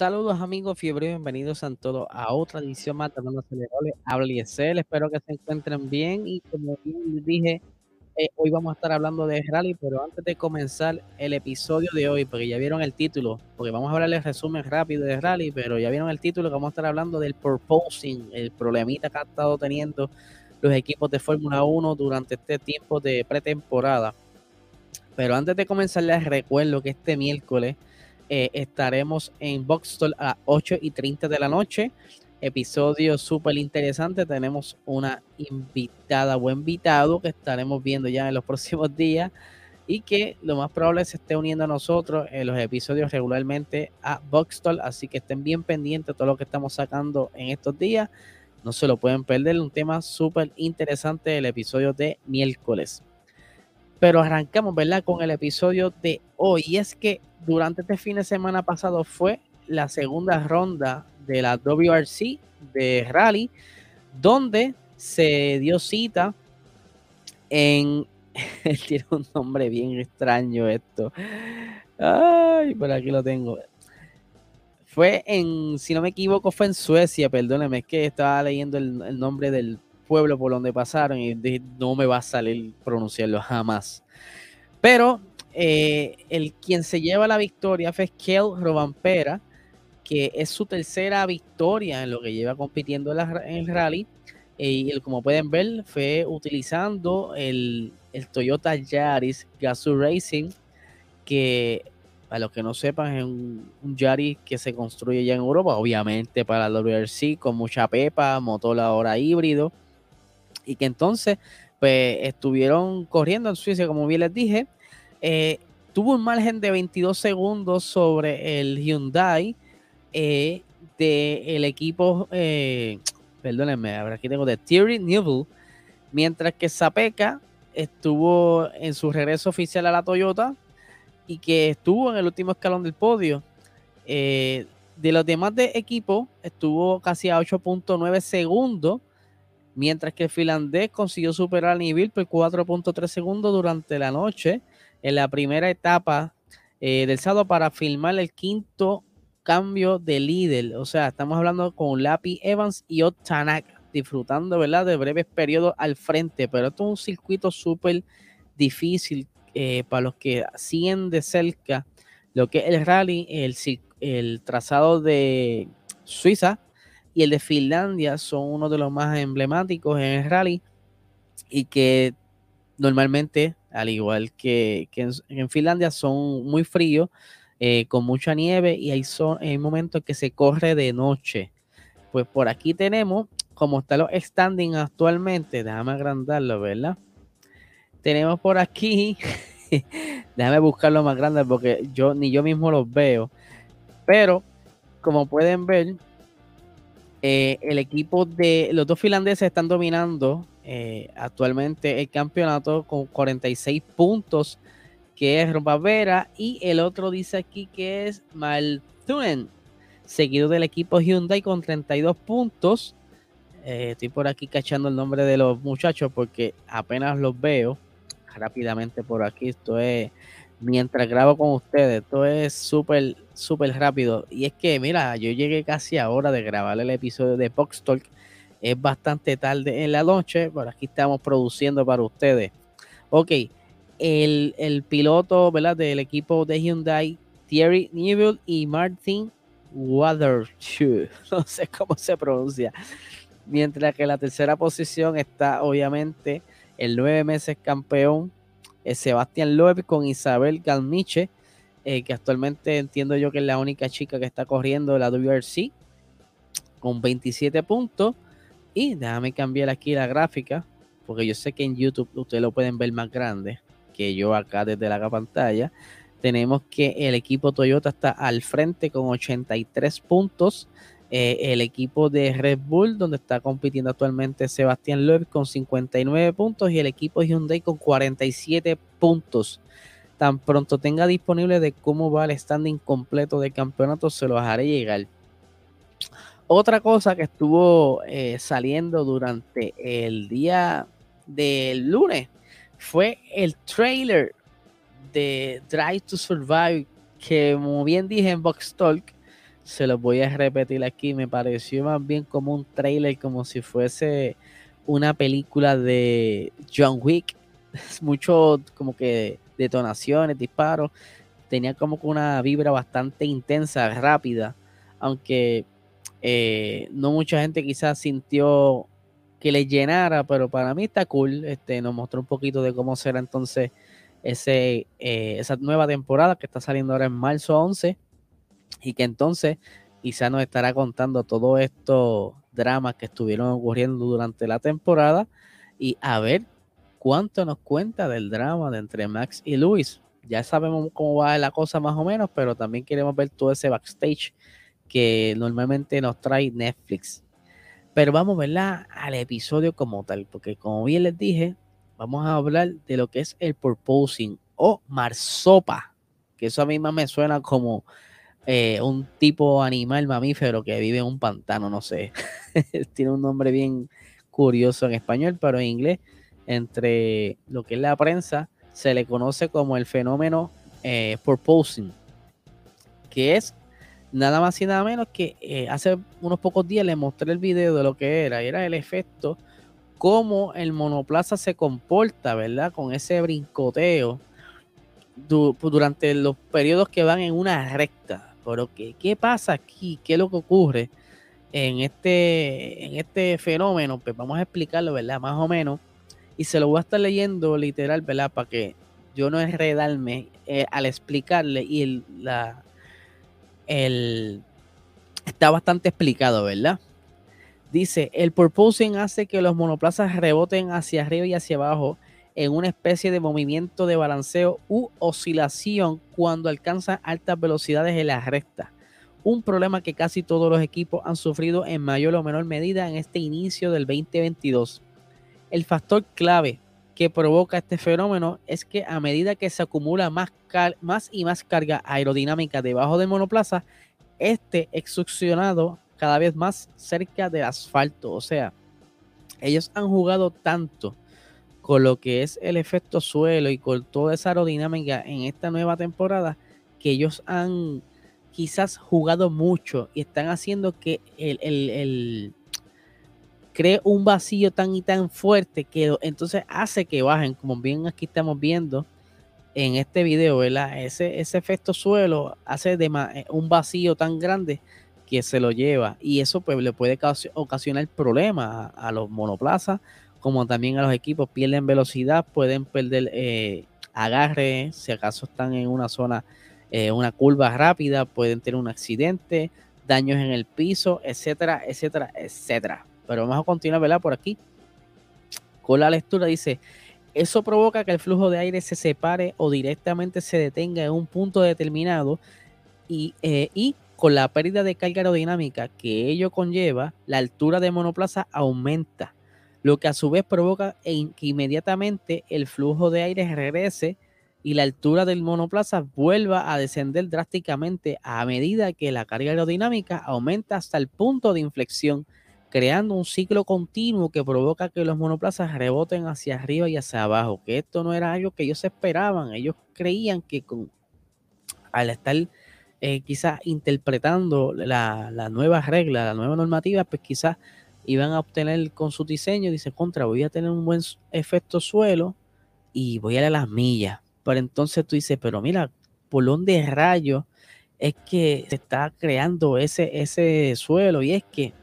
Saludos amigos fiebre, bienvenidos a todos a otra edición más de Hablando Acelerable. Habla Excel, espero que se encuentren bien y como bien dije, eh, hoy vamos a estar hablando de rally, pero antes de comenzar el episodio de hoy, porque ya vieron el título, porque vamos a hablar el resumen rápido de rally, pero ya vieron el título que vamos a estar hablando del proposing, el problemita que ha estado teniendo los equipos de Fórmula 1 durante este tiempo de pretemporada. Pero antes de comenzar les recuerdo que este miércoles eh, estaremos en Boxstall a 8 y 30 de la noche. Episodio súper interesante. Tenemos una invitada o invitado que estaremos viendo ya en los próximos días y que lo más probable se esté uniendo a nosotros en los episodios regularmente a Boxstall. Así que estén bien pendientes de todo lo que estamos sacando en estos días. No se lo pueden perder. Un tema súper interesante el episodio de miércoles. Pero arrancamos, ¿verdad? Con el episodio de hoy. Y es que durante este fin de semana pasado fue la segunda ronda de la WRC de Rally, donde se dio cita en. Tiene un nombre bien extraño esto. Ay, por aquí lo tengo. Fue en, si no me equivoco, fue en Suecia, perdóneme, es que estaba leyendo el, nombre del pueblo por donde pasaron y no me va a salir pronunciarlo jamás. Pero eh, el quien se lleva la victoria fue Kel Robampera, que es su tercera victoria en lo que lleva compitiendo en el rally. Eh, y como pueden ver, fue utilizando el, Toyota Yaris Gazoo Racing, que para los que no sepan es un, Yaris que se construye ya en Europa, obviamente para la WRC, con mucha pepa, motor ahora híbrido, y que entonces pues estuvieron corriendo en Suiza, como bien les dije, eh, tuvo un margen de 22 segundos sobre el Hyundai eh, del equipo, eh, perdónenme, aquí tengo de Thierry Neuville, mientras que Zapeka estuvo en su regreso oficial a la Toyota y que estuvo en el último escalón del podio. Eh, de los demás de equipo, estuvo casi a 8.9 segundos, mientras que el finlandés consiguió superar a nivel por 4.3 segundos durante la noche en la primera etapa eh, del sábado para filmar el quinto cambio de líder. O sea, estamos hablando con Lapi Evans y Otanak, disfrutando, ¿verdad?, de breves periodos al frente. Pero esto es un circuito súper difícil eh, para los que siguen de cerca lo que es el rally, el, el trazado de Suiza y el de Finlandia son uno de los más emblemáticos en el rally y que normalmente al igual que, en, Finlandia, son muy fríos, eh, con mucha nieve y hay, son, hay momentos que se corre de noche. Pues por aquí tenemos, como está los standing actualmente, déjame agrandarlo, ¿verdad? Tenemos por aquí, déjame buscarlo más grande porque yo ni yo mismo los veo, pero como pueden ver, eh, el equipo de los dos finlandeses están dominando eh, actualmente el campeonato con 46 puntos, que es Vera, y el otro dice aquí que es Maltunen, seguido del equipo Hyundai con 32 puntos. Eh, estoy por aquí cachando el nombre de los muchachos porque apenas los veo rápidamente por aquí. Esto es mientras grabo con ustedes. Esto es súper, súper rápido. Y es que, mira, yo llegué casi a hora de grabar el episodio de Box Talk. Es bastante tarde en la noche, pero aquí estamos produciendo para ustedes. Ok, el, piloto ¿verdad? del equipo de Hyundai, Thierry Neuville y Martin Watershoe. No sé cómo se pronuncia. Mientras que la tercera posición está, obviamente, el nueve meses campeón Sebastián Loeb con Isabel Galmiche, eh, que actualmente entiendo yo que es la única chica que está corriendo la WRC, con 27 puntos. Y déjame cambiar aquí la gráfica, porque yo sé que en YouTube ustedes lo pueden ver más grande que yo acá desde la pantalla. Tenemos que el equipo Toyota está al frente con 83 puntos. Eh, el equipo de Red Bull, donde está compitiendo actualmente Sebastián Loeb con 59 puntos y el equipo Hyundai con 47 puntos. Tan pronto tenga disponible de cómo va el standing completo del campeonato, se lo haré llegar. Otra cosa que estuvo eh, saliendo durante el día del lunes fue el trailer de Drive to Survive, que como bien dije en Box Talk, se los voy a repetir aquí. Me pareció más bien como un trailer, como si fuese una película de John Wick. Mucho como que detonaciones, disparos. Tenía como que una vibra bastante intensa, rápida. Aunque eh, no mucha gente quizás sintió que le llenara, pero para mí está cool. Este, nos mostró un poquito de cómo será entonces ese, eh, esa nueva temporada que está saliendo ahora en marzo 11 y que entonces quizá nos estará contando todos estos dramas que estuvieron ocurriendo durante la temporada y a ver cuánto nos cuenta del drama de entre Max y Luis. Ya sabemos cómo va la cosa más o menos, pero también queremos ver todo ese backstage que normalmente nos trae Netflix. Pero vamos, ¿verdad? Al episodio como tal, porque como bien les dije, vamos a hablar de lo que es el purposing o marsopa, que eso a mí más me suena como eh, un tipo animal mamífero que vive en un pantano, no sé. Tiene un nombre bien curioso en español, pero en inglés, entre lo que es la prensa, se le conoce como el fenómeno eh, purposing, que es nada más y nada menos que eh, hace unos pocos días le mostré el video de lo que era, era el efecto cómo el monoplaza se comporta, ¿verdad? Con ese brincoteo durante los periodos que van en una recta. Pero ¿qué, ¿qué pasa aquí? ¿Qué es lo que ocurre en este, en este fenómeno? Pues vamos a explicarlo, ¿verdad? Más o menos. Y se lo voy a estar leyendo literal, ¿verdad? Para que yo no enredarme eh, al explicarle y la, el, está bastante explicado, ¿verdad? Dice, el purposing hace que los monoplazas reboten hacia arriba y hacia abajo en una especie de movimiento de balanceo u oscilación cuando alcanzan altas velocidades en la recta. Un problema que casi todos los equipos han sufrido en mayor o menor medida en este inicio del 2022. El factor clave que provoca este fenómeno es que a medida que se acumula más, más y más carga aerodinámica debajo del monoplaza, este es succionado cada vez más cerca del asfalto. O sea, ellos han jugado tanto con lo que es el efecto suelo y con toda esa aerodinámica en esta nueva temporada que ellos han quizás jugado mucho y están haciendo que el, cree un vacío tan y tan fuerte que entonces hace que bajen, como bien aquí estamos viendo en este video, ¿verdad? Ese, ese efecto suelo hace de un vacío tan grande que se lo lleva. Y eso pues le puede ocasionar problemas a, los monoplazas, como también a los equipos. Pierden velocidad, pueden perder eh, agarre, si acaso están en una zona, eh, una curva rápida, pueden tener un accidente, daños en el piso, etcétera, etcétera, etcétera. Pero vamos a continuar, ¿verdad? Por aquí. Con la lectura dice, eso provoca que el flujo de aire se separe o directamente se detenga en un punto determinado y, eh, y con la pérdida de carga aerodinámica que ello conlleva, la altura de monoplaza aumenta, lo que a su vez provoca que inmediatamente el flujo de aire regrese y la altura del monoplaza vuelva a descender drásticamente a medida que la carga aerodinámica aumenta hasta el punto de inflexión, creando un ciclo continuo que provoca que los monoplazas reboten hacia arriba y hacia abajo, que esto no era algo que ellos esperaban, ellos creían que con, al estar eh, quizás interpretando la, la nueva regla, la nueva normativa, pues quizás iban a obtener con su diseño, dice, contra, voy a tener un buen efecto suelo y voy a ir a las millas. Pero entonces tú dices, pero mira, por donde rayo es que se está creando ese, ese suelo y es que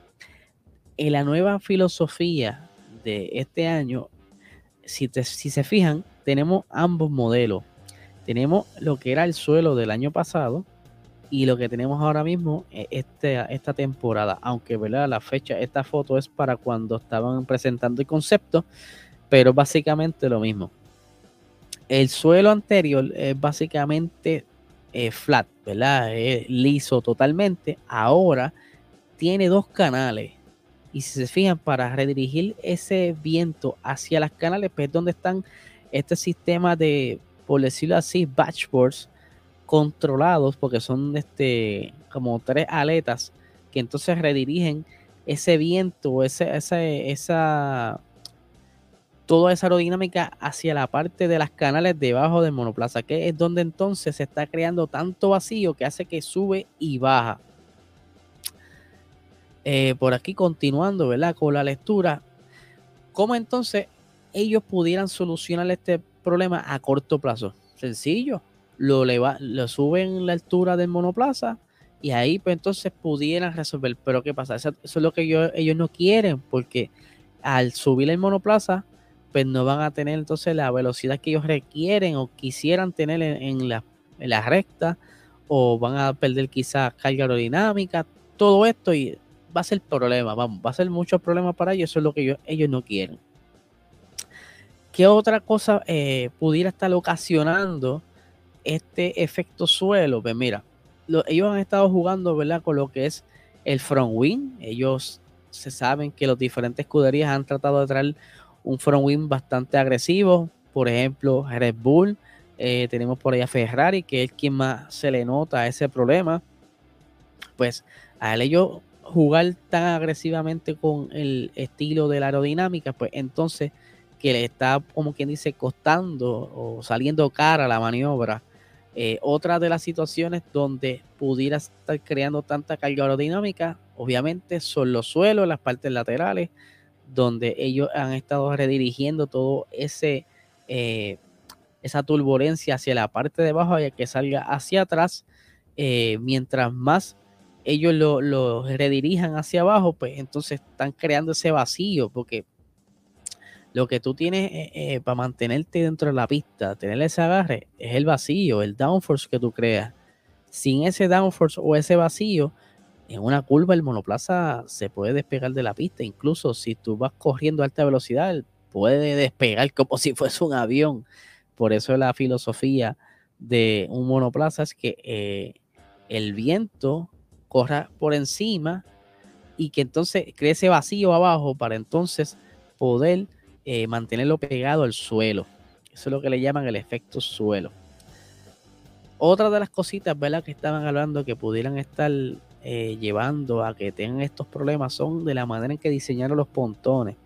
en la nueva filosofía de este año, si, si se fijan, tenemos ambos modelos. Tenemos lo que era el suelo del año pasado, y lo que tenemos ahora mismo es este, esta temporada, aunque ¿verdad? la fecha, esta foto es para cuando estaban presentando el concepto, pero básicamente lo mismo. El suelo anterior es básicamente eh, flat, ¿verdad? Es liso totalmente. Ahora tiene dos canales. Y si se fijan, para redirigir ese viento hacia las canales, pues es donde están este sistema de, por decirlo así, batchboards controlados porque son este, como tres aletas que entonces redirigen ese viento, ese, esa, toda esa aerodinámica hacia la parte de las canales debajo del monoplaza, que es donde entonces se está creando tanto vacío que hace que sube y baja. eh, por aquí continuando, ¿verdad? Con la lectura, ¿cómo entonces ellos pudieran solucionar este problema a corto plazo? Sencillo, lo, lo suben la altura del monoplaza y ahí pues entonces pudieran resolver. Pero ¿qué pasa? Eso, es lo que ellos no quieren porque al subir el monoplaza pues no van a tener entonces la velocidad que ellos requieren o quisieran tener en, la, en recta o van a perder quizás carga aerodinámica, todo esto y va a ser problema, vamos, va a ser mucho problema para ellos, eso es lo que ellos, no quieren. ¿Qué otra cosa eh, pudiera estar ocasionando este efecto suelo? Pues mira, ellos han estado jugando, ¿verdad? Con lo que es el front wing. Ellos se saben que los diferentes escuderías han tratado de traer un front wing bastante agresivo. Por ejemplo, Red Bull. Eh, tenemos por ahí a Ferrari, que es quien más se le nota ese problema. Pues a ellos jugar tan agresivamente con el estilo de la aerodinámica, pues entonces que le está, como quien dice, costando o saliendo cara la maniobra. Eh, otra de las situaciones donde pudiera estar creando tanta carga aerodinámica, obviamente, son los suelos, las partes laterales, donde ellos han estado redirigiendo todo ese eh, esa turbulencia hacia la parte de abajo y que salga hacia atrás. Eh, mientras más ellos lo, redirijan hacia abajo, pues entonces están creando ese vacío, porque lo que tú tienes eh, eh, para mantenerte dentro de la pista, tener ese agarre, es el vacío, el downforce que tú creas. Sin ese downforce o ese vacío, en una curva el monoplaza se puede despegar de la pista. Incluso si tú vas corriendo a alta velocidad, puede despegar como si fuese un avión. Por eso la filosofía de un monoplaza es que eh, el viento corra por encima y que entonces crece vacío abajo para entonces poder eh, mantenerlo pegado al suelo. Eso es lo que le llaman el efecto suelo. Otra de las cositas. Que estaban hablando que pudieran estar eh, llevando a que tengan estos problemas son de la manera en que diseñaron los pontones.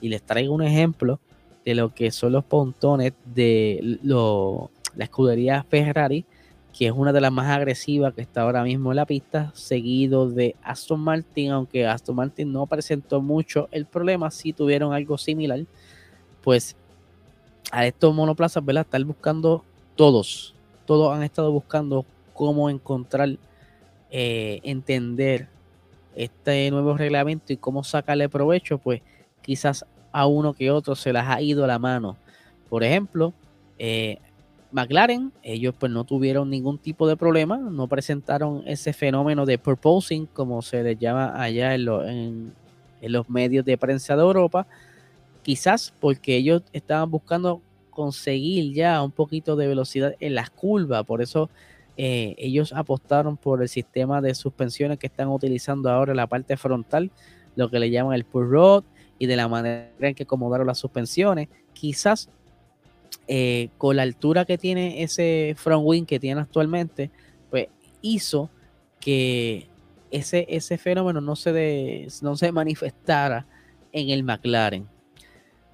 Y les traigo un ejemplo de lo que son los pontones de la escudería Ferrari que es una de las más agresivas que está ahora mismo en la pista, seguido de Aston Martin, aunque Aston Martin no presentó mucho el problema, sí tuvieron algo similar, pues a estos monoplazas, ¿verdad? Están buscando todos, todos han estado buscando cómo encontrar, eh, entender este nuevo reglamento y cómo sacarle provecho, pues quizás a uno que otro se les ha ido la mano. Por ejemplo, eh, McLaren, ellos pues no tuvieron ningún tipo de problema, no presentaron ese fenómeno de purposing, como se les llama allá en, los medios de prensa de Europa, quizás porque ellos estaban buscando conseguir ya un poquito de velocidad en las curvas, por eso eh, ellos apostaron por el sistema de suspensiones que están utilizando ahora en la parte frontal, lo que le llaman el pull rod, y de la manera en que acomodaron las suspensiones, quizás eh, con la altura que tiene ese front wing que tiene actualmente, pues hizo que ese, ese fenómeno no se, no se manifestara en el McLaren.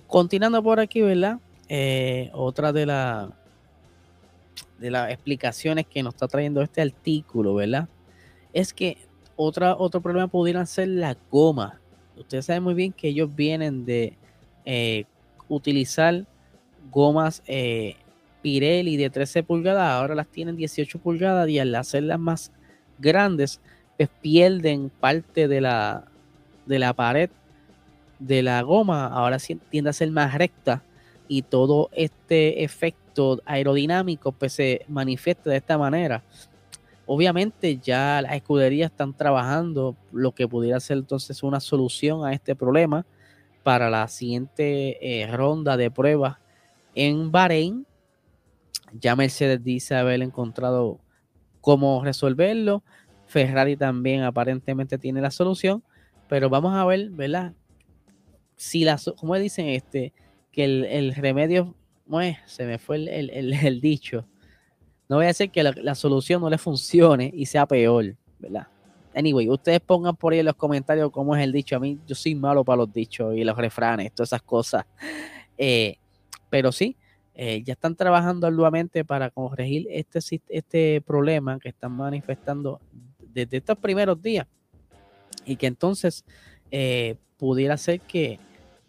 Continuando por aquí, ¿verdad? Eh, otra de, la, de las explicaciones que nos está trayendo este artículo, ¿verdad? Es que otra, otro problema pudieran ser la goma. Ustedes saben muy bien que ellos vienen de eh, utilizar gomas eh, Pirelli de 13 pulgadas, ahora las tienen 18 pulgadas y al hacerlas más grandes, pues pierden parte de la, de la pared de la goma, ahora tiende a ser más recta y todo este efecto aerodinámico pues se manifiesta de esta manera. Obviamente ya las escuderías están trabajando lo que pudiera ser entonces una solución a este problema para la siguiente eh, ronda de pruebas en Bahrein. Ya Mercedes dice haber encontrado cómo resolverlo. Ferrari también aparentemente tiene la solución. Pero vamos a ver, ¿verdad? Si la, como dicen, este, que el, remedio, se me fue el, dicho. No voy a decir que la, solución no le funcione y sea peor, ¿verdad? Anyway, ustedes pongan por ahí en los comentarios cómo es el dicho. A mí, yo soy malo para los dichos y los refranes, todas esas cosas. Eh, pero sí, eh, ya están trabajando arduamente para corregir este, este problema que están manifestando desde estos primeros días. y que entonces eh, pudiera ser que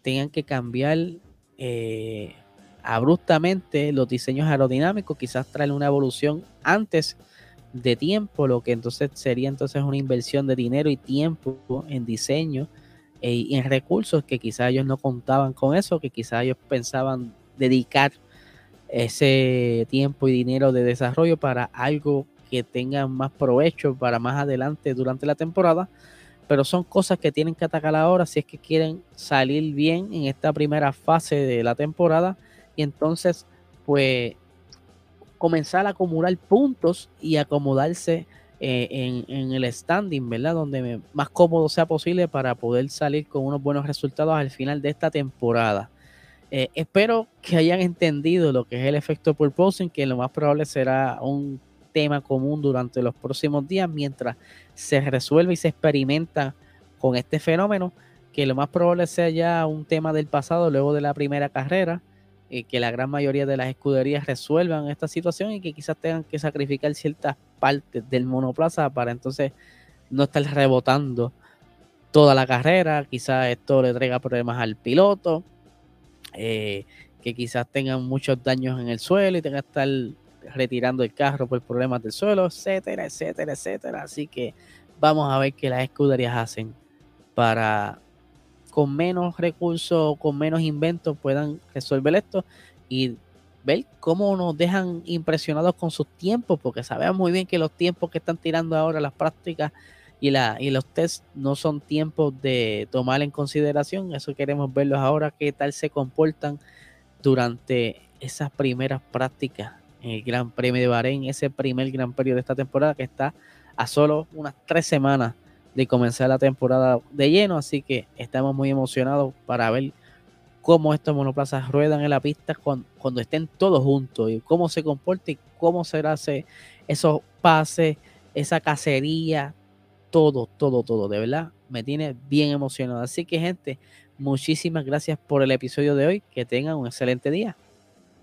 tengan que cambiar eh, abruptamente los diseños aerodinámicos, quizás traer una evolución antes de tiempo, lo que entonces sería entonces una inversión de dinero y tiempo en diseño y en recursos que quizás ellos no contaban con eso, que quizás ellos pensaban dedicar ese tiempo y dinero de desarrollo para algo que tenga más provecho para más adelante durante la temporada, pero son cosas que tienen que atacar ahora si es que quieren salir bien en esta primera fase de la temporada y entonces pues comenzar a acumular puntos y acomodarse eh, en, el standing, ¿verdad? Donde más cómodo sea posible para poder salir con unos buenos resultados al final de esta temporada. Eh, espero que hayan entendido lo que es el efecto purposing, que lo más probable será un tema común durante los próximos días mientras se resuelve y se experimenta con este fenómeno, que lo más probable sea ya un tema del pasado luego de la primera carrera que la gran mayoría de las escuderías resuelvan esta situación y que quizás tengan que sacrificar ciertas partes del monoplaza para entonces no estar rebotando toda la carrera. Quizás esto le traiga problemas al piloto, eh, que quizás tengan muchos daños en el suelo y tenga que estar retirando el carro por problemas del suelo, etcétera, etcétera, etcétera. Así que vamos a ver qué las escuderías hacen para con menos recursos, con menos inventos puedan resolver esto y ver cómo nos dejan impresionados con sus tiempos, porque sabemos muy bien que los tiempos que están tirando ahora las prácticas y, los tests no son tiempos de tomar en consideración. Eso queremos verlos ahora, qué tal se comportan durante esas primeras prácticas en el Gran Premio de Bahrein, ese primer Gran Premio de esta temporada que está a solo unas tres semanas de comenzar la temporada de lleno, así que estamos muy emocionados para ver cómo estos monoplazas ruedan en la pista cuando, estén todos juntos y cómo se comporta y cómo será ese, esos pases, esa cacería, todo, todo, todo, de verdad, me tiene bien emocionado. Así que gente, muchísimas gracias por el episodio de hoy, que tengan un excelente día.